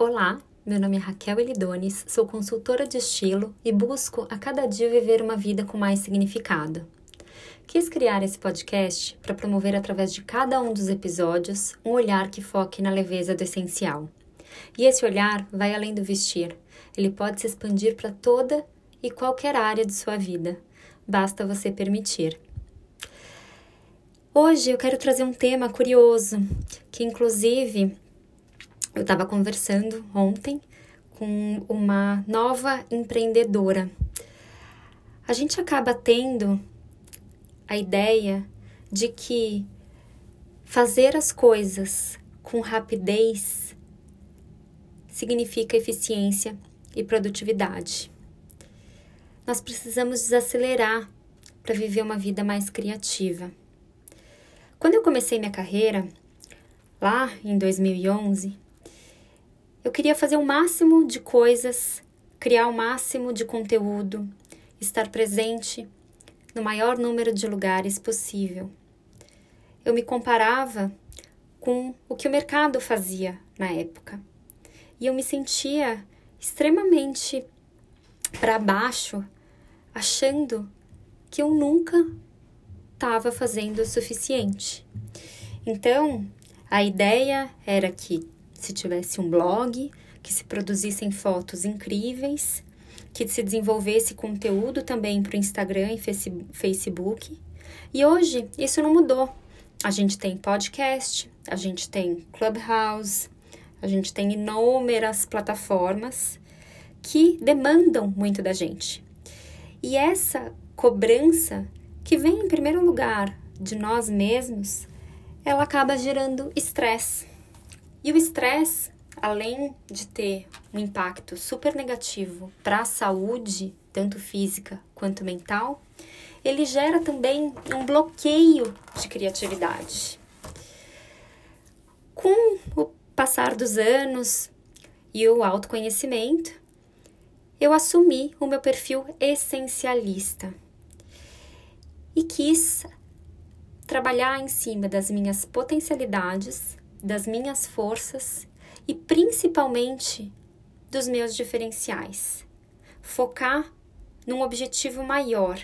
Olá, meu nome é Raquel Elidones, sou consultora de estilo e busco a cada dia viver uma vida com mais significado. Quis criar esse podcast para promover através de cada um dos episódios um olhar que foque na leveza do essencial. E esse olhar vai além do vestir, ele pode se expandir para toda e qualquer área de sua vida, basta você permitir. Hoje eu quero trazer um tema curioso, que inclusive eu estava conversando ontem com uma nova empreendedora. A gente acaba tendo a ideia de que fazer as coisas com rapidez significa eficiência e produtividade. Nós precisamos desacelerar para viver uma vida mais criativa. Quando eu comecei minha carreira, lá em 2011, eu queria fazer o máximo de coisas, criar o máximo de conteúdo, estar presente no maior número de lugares possível. Eu me comparava com o que o mercado fazia na época e eu me sentia extremamente para baixo, achando que eu nunca estava fazendo o suficiente. Então, a ideia era que se tivesse um blog, que se produzissem fotos incríveis, que se desenvolvesse conteúdo também para o Instagram e Facebook. E hoje isso não mudou. A gente tem podcast, a gente tem Clubhouse, a gente tem inúmeras plataformas que demandam muito da gente. E essa cobrança que vem em primeiro lugar de nós mesmos, ela acaba gerando estresse. E o estresse, além de ter um impacto super negativo para a saúde, tanto física quanto mental, ele gera também um bloqueio de criatividade. Com o passar dos anos e o autoconhecimento, eu assumi o meu perfil essencialista e quis trabalhar em cima das minhas potencialidades, das minhas forças e principalmente dos meus diferenciais. Focar num objetivo maior,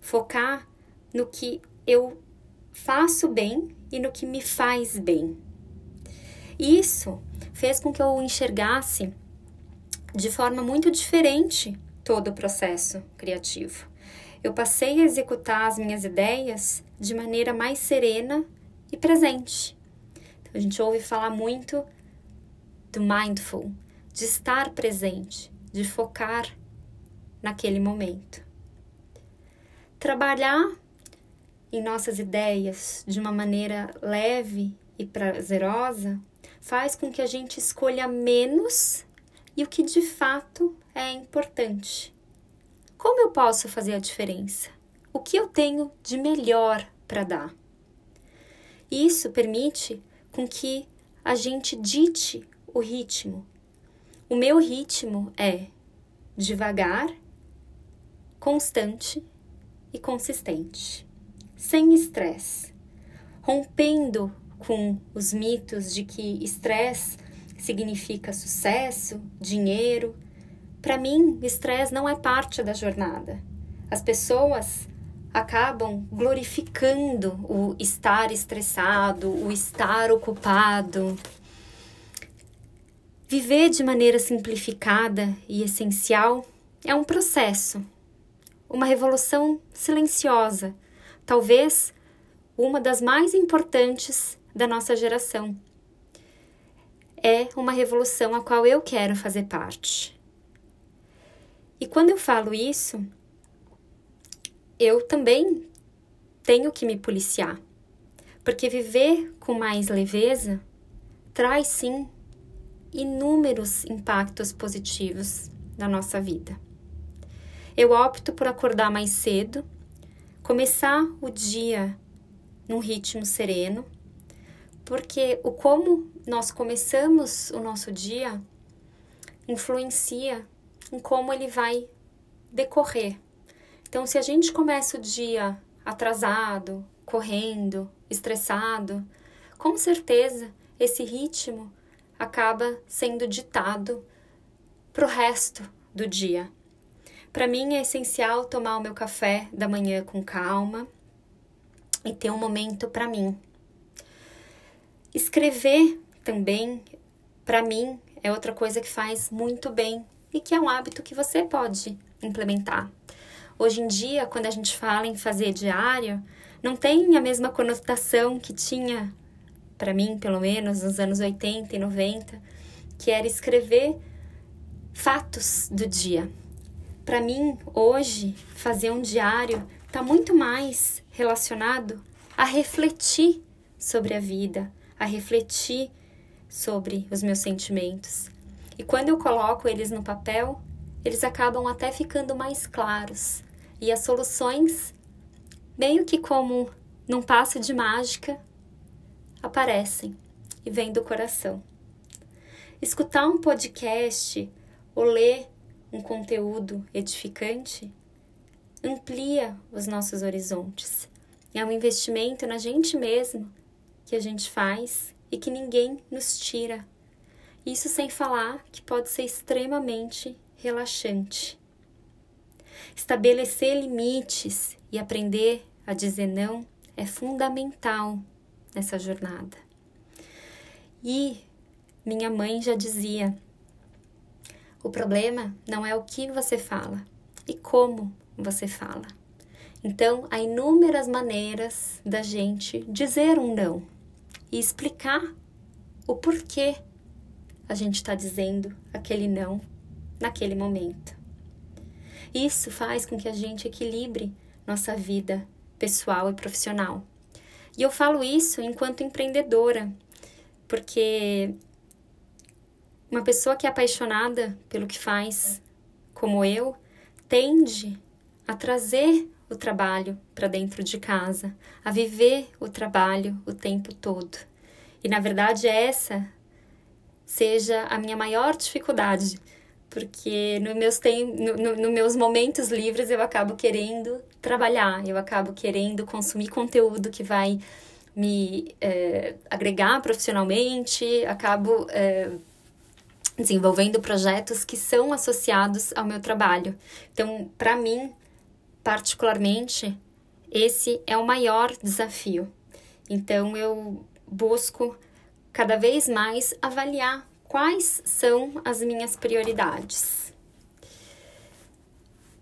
focar no que eu faço bem e no que me faz bem. Isso fez com que eu enxergasse de forma muito diferente todo o processo criativo eu passei a executar as minhas ideias de maneira mais serena e presente. A gente ouve falar muito do mindful, de estar presente, de focar naquele momento. Trabalhar em nossas ideias de uma maneira leve e prazerosa faz com que a gente escolha menos e o que de fato é importante. Como eu posso fazer a diferença? O que eu tenho de melhor para dar? Isso permite com que a gente dite o ritmo. O meu ritmo é devagar, constante e consistente, sem estresse, rompendo com os mitos de que estresse significa sucesso, dinheiro para mim, estresse não é parte da jornada. As pessoas acabam glorificando o estar estressado, o estar ocupado. Viver de maneira simplificada e essencial é um processo, uma revolução silenciosa, talvez uma das mais importantes da nossa geração. É uma revolução a qual eu quero fazer parte. E quando eu falo isso, eu também tenho que me policiar, porque viver com mais leveza traz sim inúmeros impactos positivos na nossa vida. Eu opto por acordar mais cedo, começar o dia num ritmo sereno, porque o como nós começamos o nosso dia influencia em como ele vai decorrer. Então, se a gente começa o dia atrasado, correndo, estressado, com certeza esse ritmo acaba sendo ditado para o resto do dia. Para mim é essencial tomar o meu café da manhã com calma e ter um momento para mim. Escrever também, para mim, é outra coisa que faz muito bem e que é um hábito que você pode implementar. Hoje em dia, quando a gente fala em fazer diário, não tem a mesma conotação que tinha, para mim, pelo menos, nos anos 80 e 90, que era escrever fatos do dia. Para mim, hoje, fazer um diário está muito mais relacionado a refletir sobre a vida, a refletir sobre os meus sentimentos. E quando eu coloco eles no papel, eles acabam até ficando mais claros. E as soluções, meio que como num passo de mágica, aparecem e vêm do coração. Escutar um podcast ou ler um conteúdo edificante amplia os nossos horizontes. É um investimento na gente mesmo que a gente faz e que ninguém nos tira. Isso sem falar que pode ser extremamente relaxante. Estabelecer limites e aprender a dizer não é fundamental nessa jornada. E minha mãe já dizia: o problema não é o que você fala e como você fala. Então, há inúmeras maneiras da gente dizer um não e explicar o porquê a gente está dizendo aquele não naquele momento. Isso faz com que a gente equilibre nossa vida pessoal e profissional. E eu falo isso enquanto empreendedora, porque uma pessoa que é apaixonada pelo que faz, como eu, tende a trazer o trabalho para dentro de casa, a viver o trabalho o tempo todo. E na verdade essa seja a minha maior dificuldade, porque nos meus, tem, no, no, no meus momentos livres eu acabo querendo trabalhar, eu acabo querendo consumir conteúdo que vai me é, agregar profissionalmente, acabo é, desenvolvendo projetos que são associados ao meu trabalho. Então, para mim, particularmente, esse é o maior desafio. Então, eu busco cada vez mais avaliar quais são as minhas prioridades.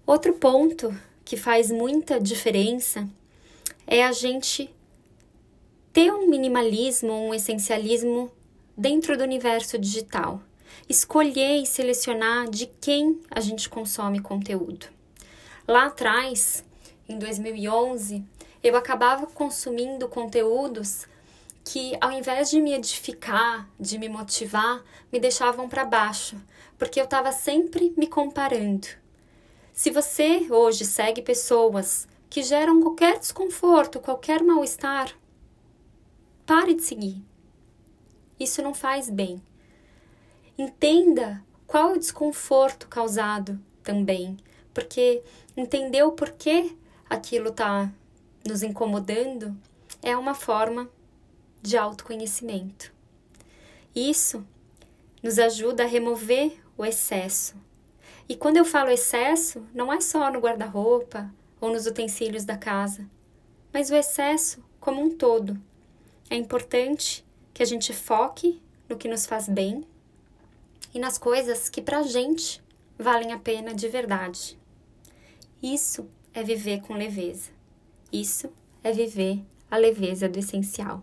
Outro ponto que faz muita diferença é a gente ter um minimalismo, um essencialismo dentro do universo digital. Escolher e selecionar de quem a gente consome conteúdo. Lá atrás, em 2011, eu acabava consumindo conteúdos que, ao invés de me edificar, de me motivar, me deixavam para baixo, porque eu estava sempre me comparando. Se você hoje segue pessoas que geram qualquer desconforto, qualquer mal-estar, pare de seguir. Isso não faz bem. Entenda qual é o desconforto causado também, porque entender o porquê aquilo está nos incomodando é uma forma de autoconhecimento. Isso nos ajuda a remover o excesso. E quando eu falo excesso, não é só no guarda-roupa ou nos utensílios da casa, mas o excesso como um todo. É importante que a gente foque no que nos faz bem e nas coisas que pra gente valem a pena de verdade. Isso é viver com leveza. Isso é viver a leveza do essencial.